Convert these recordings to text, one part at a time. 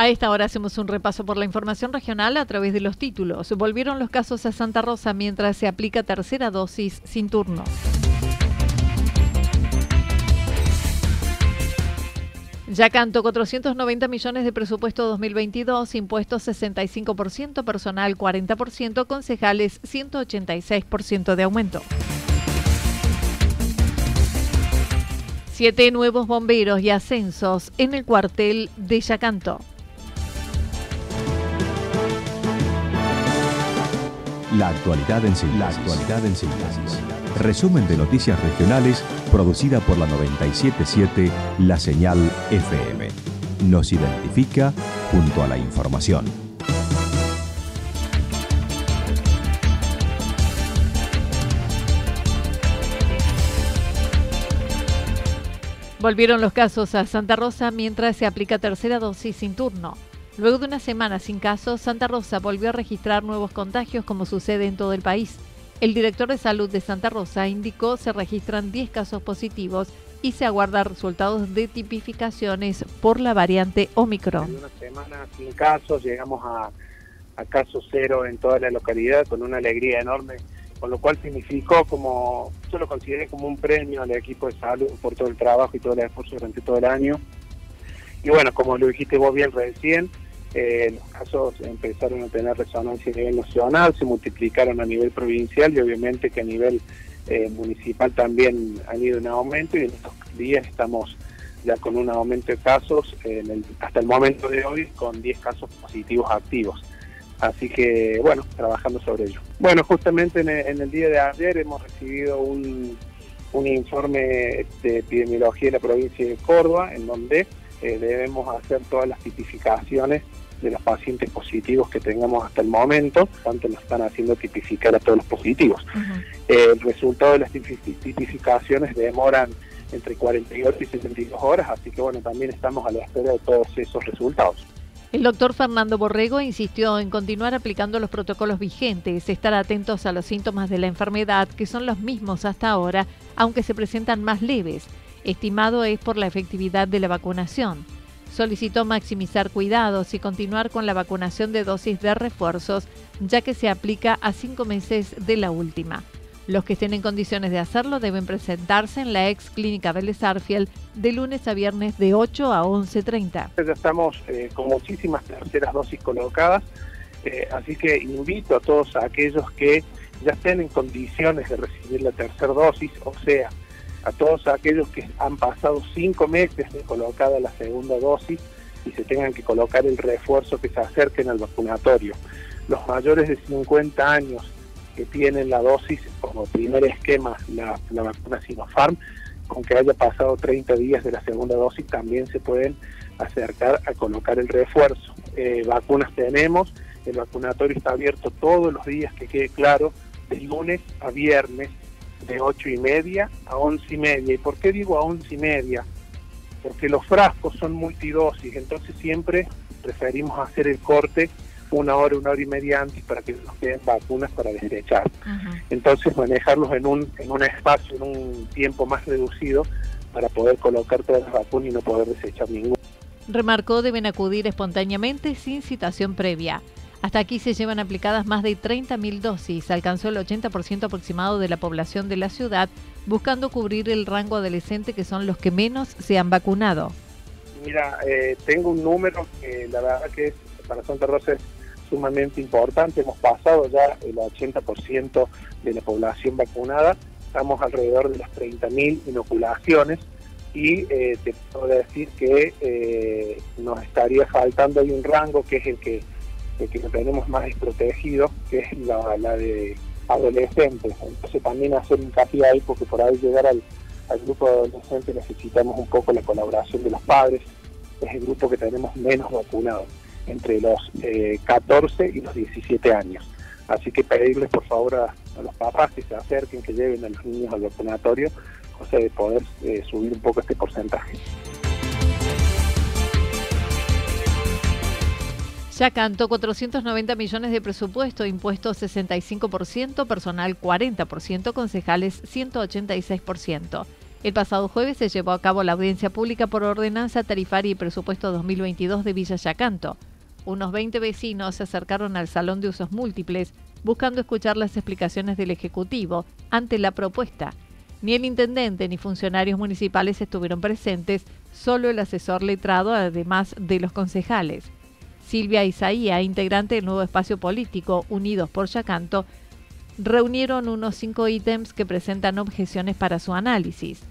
A esta hora hacemos un repaso por la información regional a través de los títulos. Volvieron los casos a Santa Rosa mientras se aplica tercera dosis sin turno. Ya canto 490 millones de presupuesto 2022, impuestos 65%, personal 40%, concejales 186% de aumento. Siete nuevos bomberos y ascensos en el cuartel de Yacanto. La actualidad en síntesis. La actualidad en síntesis. Resumen de noticias regionales producida por la 977 La Señal FM. Nos identifica junto a la información. Volvieron los casos a Santa Rosa mientras se aplica tercera dosis sin turno. Luego de una semana sin casos, Santa Rosa volvió a registrar nuevos contagios como sucede en todo el país. El director de salud de Santa Rosa indicó se registran 10 casos positivos y se aguardan resultados de tipificaciones por la variante Omicron. En una semana sin casos, llegamos a, a caso cero en toda la localidad con una alegría enorme, con lo cual significó como, yo lo consideré como un premio al equipo de salud por todo el trabajo y todo el esfuerzo durante todo el año. Y bueno, como lo dijiste vos bien recién, eh, los casos empezaron a tener resonancia a nivel nacional, se multiplicaron a nivel provincial y obviamente que a nivel eh, municipal también han ido en aumento y en estos días estamos ya con un aumento de casos, hasta el momento de hoy con 10 casos positivos activos. Así que bueno, trabajando sobre ello. Bueno, justamente en el, día de ayer hemos recibido un, un informe de epidemiología de la provincia de Córdoba, en donde eh, debemos hacer todas las tipificaciones de los pacientes positivos que tengamos hasta el momento, tanto nos están haciendo tipificar a todos los positivos. Eh, el resultado de las tipificaciones demoran entre 48 y 72 horas, así que bueno, también estamos a la espera de todos esos resultados. El doctor Fernando Borrego insistió en continuar aplicando los protocolos vigentes, estar atentos a los síntomas de la enfermedad, que son los mismos hasta ahora, aunque se presentan más leves estimado es por la efectividad de la vacunación. Solicitó maximizar cuidados y continuar con la vacunación de dosis de refuerzos, ya que se aplica a cinco meses de la última. Los que estén en condiciones de hacerlo deben presentarse en la ex clínica Vélez Arfiel de lunes a viernes de 8 a 11.30. Ya estamos eh, con muchísimas terceras dosis colocadas, eh, así que invito a todos aquellos que ya estén en condiciones de recibir la tercera dosis, o sea, a todos aquellos que han pasado cinco meses de colocada la segunda dosis y se tengan que colocar el refuerzo que se acerquen al vacunatorio. Los mayores de 50 años que tienen la dosis como primer esquema, la, vacuna Sinopharm, con que haya pasado 30 días de la segunda dosis, también se pueden acercar a colocar el refuerzo. Eh, vacunas tenemos, el vacunatorio está abierto todos los días, que quede claro, de lunes a viernes, de 8 y media a 11 y media. ¿Y por qué digo a 11 y media? Porque los frascos son multidosis, entonces siempre preferimos hacer el corte una hora, una hora y media antes para que nos queden vacunas para desechar. Entonces manejarlos en un, en un espacio, en un tiempo más reducido para poder colocar todas las vacunas y no poder desechar ninguna. Remarcó deben acudir espontáneamente sin citación previa. Hasta aquí se llevan aplicadas más de 30.000 dosis, alcanzó el 80% aproximado de la población de la ciudad, buscando cubrir el rango adolescente que son los que menos se han vacunado. Mira, eh, tengo un número que la verdad que para Santa Rosa es sumamente importante, hemos pasado ya el 80% de la población vacunada, estamos alrededor de las 30.000 inoculaciones y eh, te puedo decir que eh, nos estaría faltando hay un rango que es el que que tenemos más desprotegido, que es la, de adolescentes. Entonces también hacer hincapié ahí porque por ahí llegar al, grupo de adolescentes necesitamos un poco la colaboración de los padres, es el grupo que tenemos menos vacunado, entre los 14 eh, y los 17 años. Así que pedirles por favor a, los papás que se acerquen, que lleven a los niños al vacunatorio, o sea, de poder eh, subir un poco este porcentaje. Ya cantó 490 millones de presupuesto, impuestos 65%, personal 40%, concejales 186%. El pasado jueves se llevó a cabo la audiencia pública por ordenanza tarifaria y presupuesto 2022 de Villa Yacanto. Unos 20 vecinos se acercaron al salón de usos múltiples buscando escuchar las explicaciones del Ejecutivo ante la propuesta. Ni el intendente ni funcionarios municipales estuvieron presentes, solo el asesor letrado, además de los concejales. Silvia Isaía, integrante del nuevo espacio político Unidos por Yacanto, reunieron unos cinco ítems que presentan objeciones para su análisis.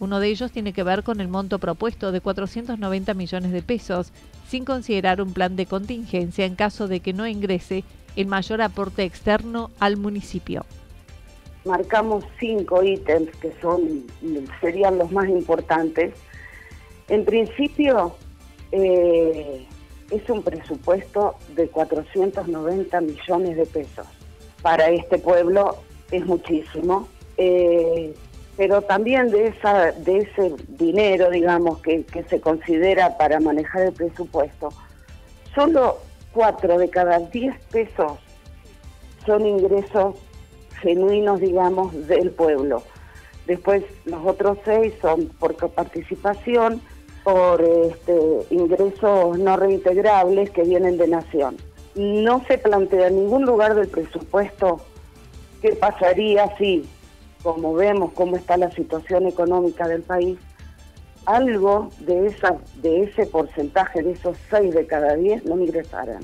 Uno de ellos tiene que ver con el monto propuesto de 490 millones de pesos, sin considerar un plan de contingencia en caso de que no ingrese el mayor aporte externo al municipio. Marcamos cinco ítems que son serían los más importantes. En principio, eh, es un presupuesto de 490 millones de pesos. Para este pueblo es muchísimo, eh, pero también de, esa, de ese dinero, digamos, que, se considera para manejar el presupuesto, solo 4 de cada 10 pesos son ingresos genuinos, digamos, del pueblo. Después los otros 6 son por participación, por este, ingresos no reintegrables que vienen de Nación. No se plantea en ningún lugar del presupuesto qué pasaría si, como vemos cómo está la situación económica del país, algo de, esa, de ese porcentaje, de esos 6 de cada 10, no ingresaran.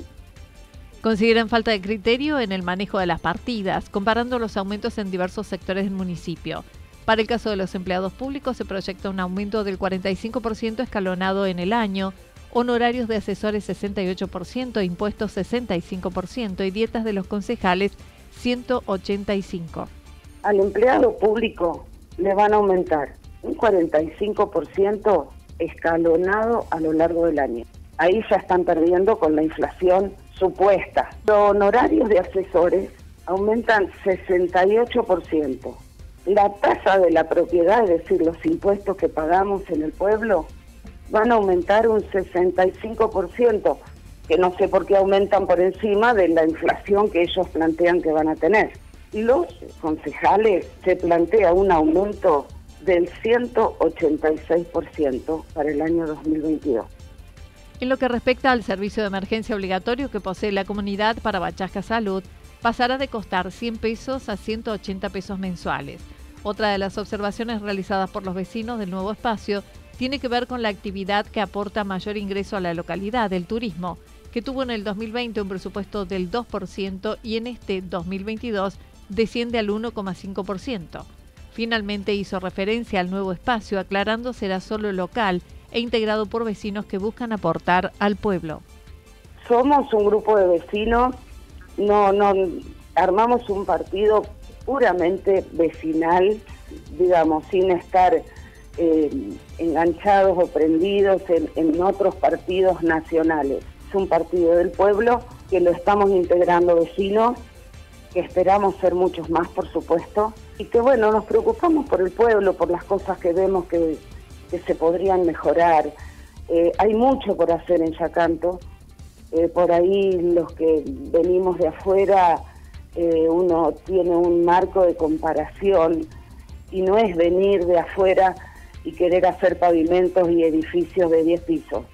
Consideran falta de criterio en el manejo de las partidas, comparando los aumentos en diversos sectores del municipio. Para el caso de los empleados públicos se proyecta un aumento del 45% escalonado en el año, honorarios de asesores 68%, impuestos 65% y dietas de los concejales 185%. Al empleado público le van a aumentar un 45% escalonado a lo largo del año. Ahí ya están perdiendo con la inflación supuesta. Los honorarios de asesores aumentan 68% la tasa de la propiedad, es decir, los impuestos que pagamos en el pueblo, van a aumentar un 65%, que no sé por qué aumentan por encima de la inflación que ellos plantean que van a tener. Los concejales se plantea un aumento del 186% para el año 2022. En lo que respecta al servicio de emergencia obligatorio que posee la comunidad para Bachasca Salud, pasará de costar 100 pesos a 180 pesos mensuales. Otra de las observaciones realizadas por los vecinos del nuevo espacio tiene que ver con la actividad que aporta mayor ingreso a la localidad, el turismo, que tuvo en el 2020 un presupuesto del 2% y en este 2022 desciende al 1,5%. Finalmente hizo referencia al nuevo espacio aclarando será solo local e integrado por vecinos que buscan aportar al pueblo. Somos un grupo de vecinos no, no, armamos un partido puramente vecinal, digamos, sin estar eh, enganchados o prendidos en, otros partidos nacionales. Es un partido del pueblo que lo estamos integrando vecinos, que esperamos ser muchos más, por supuesto, y que bueno, nos preocupamos por el pueblo, por las cosas que vemos que, que se podrían mejorar. Eh, hay mucho por hacer en Yacanto, eh, por ahí los que venimos de afuera, eh, uno tiene un marco de comparación y no es venir de afuera y querer hacer pavimentos y edificios de 10 pisos.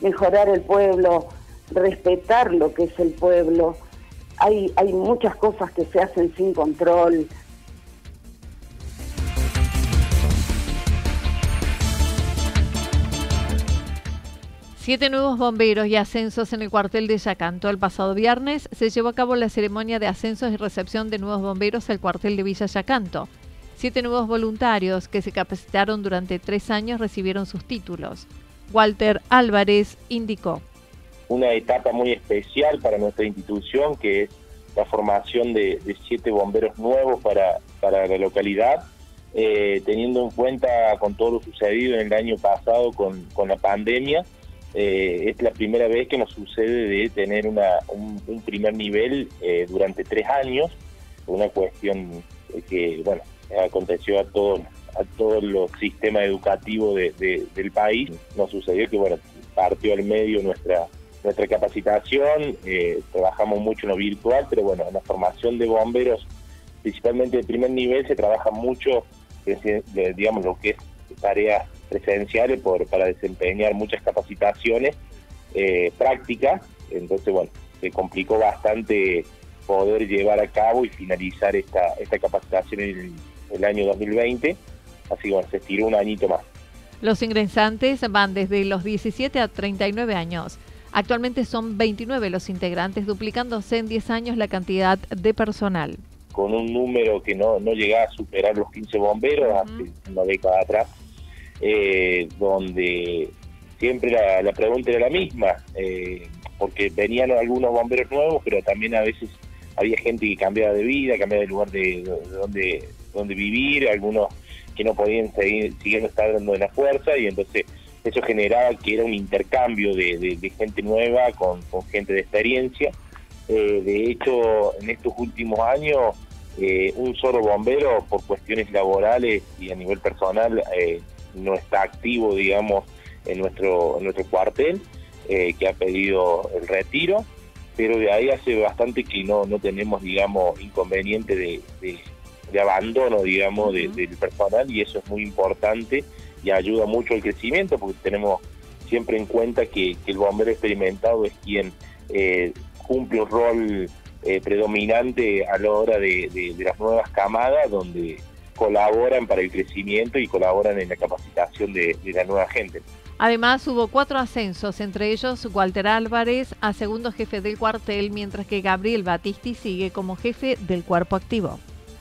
Mejorar el pueblo, respetar lo que es el pueblo. Hay, hay muchas cosas que se hacen sin control, Siete nuevos bomberos y ascensos en el cuartel de Yacanto. El pasado viernes se llevó a cabo la ceremonia de ascensos y recepción de nuevos bomberos al cuartel de Villa Yacanto. Siete nuevos voluntarios que se capacitaron durante tres años recibieron sus títulos. Walter Álvarez indicó. Una etapa muy especial para nuestra institución que es la formación de, siete bomberos nuevos para, para la localidad, eh, teniendo en cuenta con todo lo sucedido en el año pasado con, con la pandemia eh, es la primera vez que nos sucede de tener una, un, primer nivel eh, durante tres años, una cuestión que, bueno, aconteció a todo, a todo el sistema educativo del país. Nos sucedió que, bueno, partió al medio nuestra nuestra capacitación, eh, trabajamos mucho en lo virtual, pero bueno, en la formación de bomberos, principalmente de primer nivel, se trabaja mucho, digamos, lo que es tareas presenciales por, para desempeñar muchas capacitaciones eh, prácticas. Entonces, bueno, se complicó bastante poder llevar a cabo y finalizar esta, esta capacitación en el, año 2020. Así que bueno, se estiró un añito más. Los ingresantes van desde los 17 a 39 años. Actualmente son 29 los integrantes, duplicándose en 10 años la cantidad de personal. Con un número que no, no llega a superar los 15 bomberos hace una década atrás eh, donde siempre la, pregunta era la misma, eh, porque venían algunos bomberos nuevos, pero también a veces había gente que cambiaba de vida, cambiaba de lugar de, donde, donde vivir, algunos que no podían seguir siguiendo estando en la fuerza, y entonces eso generaba que era un intercambio de, gente nueva con, gente de experiencia. Eh, de hecho, en estos últimos años, un solo bombero, por cuestiones laborales y a nivel personal, no está activo, digamos, en nuestro, en nuestro cuartel, eh, que ha pedido el retiro, pero de ahí hace bastante que no, no tenemos, digamos, inconveniente de, de, abandono, digamos, del personal y eso es muy importante y ayuda mucho al crecimiento porque tenemos siempre en cuenta que, el bombero experimentado es quien eh, cumple un rol eh, predominante a la hora de, de las nuevas camadas donde colaboran para el crecimiento y colaboran en la capacitación de, la nueva gente. Además, hubo cuatro ascensos, entre ellos Walter Álvarez a segundo jefe del cuartel, mientras que Gabriel Batisti sigue como jefe del cuerpo activo.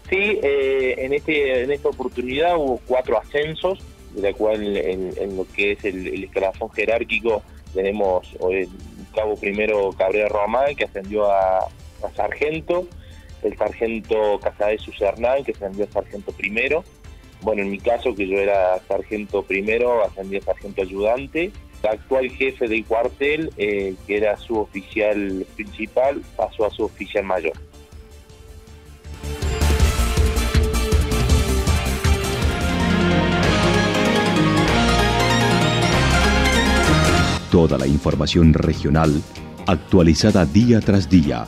Sí, eh, en, este, en esta oportunidad hubo cuatro ascensos, de la cual en, lo que es el, escalafón jerárquico tenemos el cabo primero Cabrera Román, que ascendió a, a sargento, el sargento Casadesus Hernán, que ascendió a sargento primero. Bueno, en mi caso, que yo era sargento primero, ascendí a sargento ayudante. El actual jefe del cuartel, eh, que era su oficial principal, pasó a su oficial mayor. Toda la información regional actualizada día tras día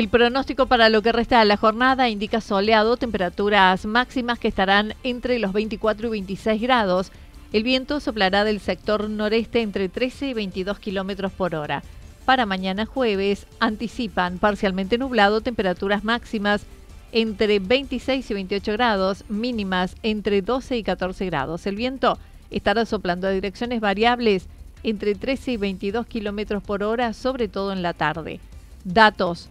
El pronóstico para lo que resta de la jornada indica soleado, temperaturas máximas que estarán entre los 24 y 26 grados. El viento soplará del sector noreste entre 13 y 22 kilómetros por hora. Para mañana jueves anticipan parcialmente nublado, temperaturas máximas entre 26 y 28 grados, mínimas entre 12 y 14 grados. El viento estará soplando a direcciones variables entre 13 y 22 kilómetros por hora, sobre todo en la tarde. Datos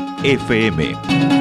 FM.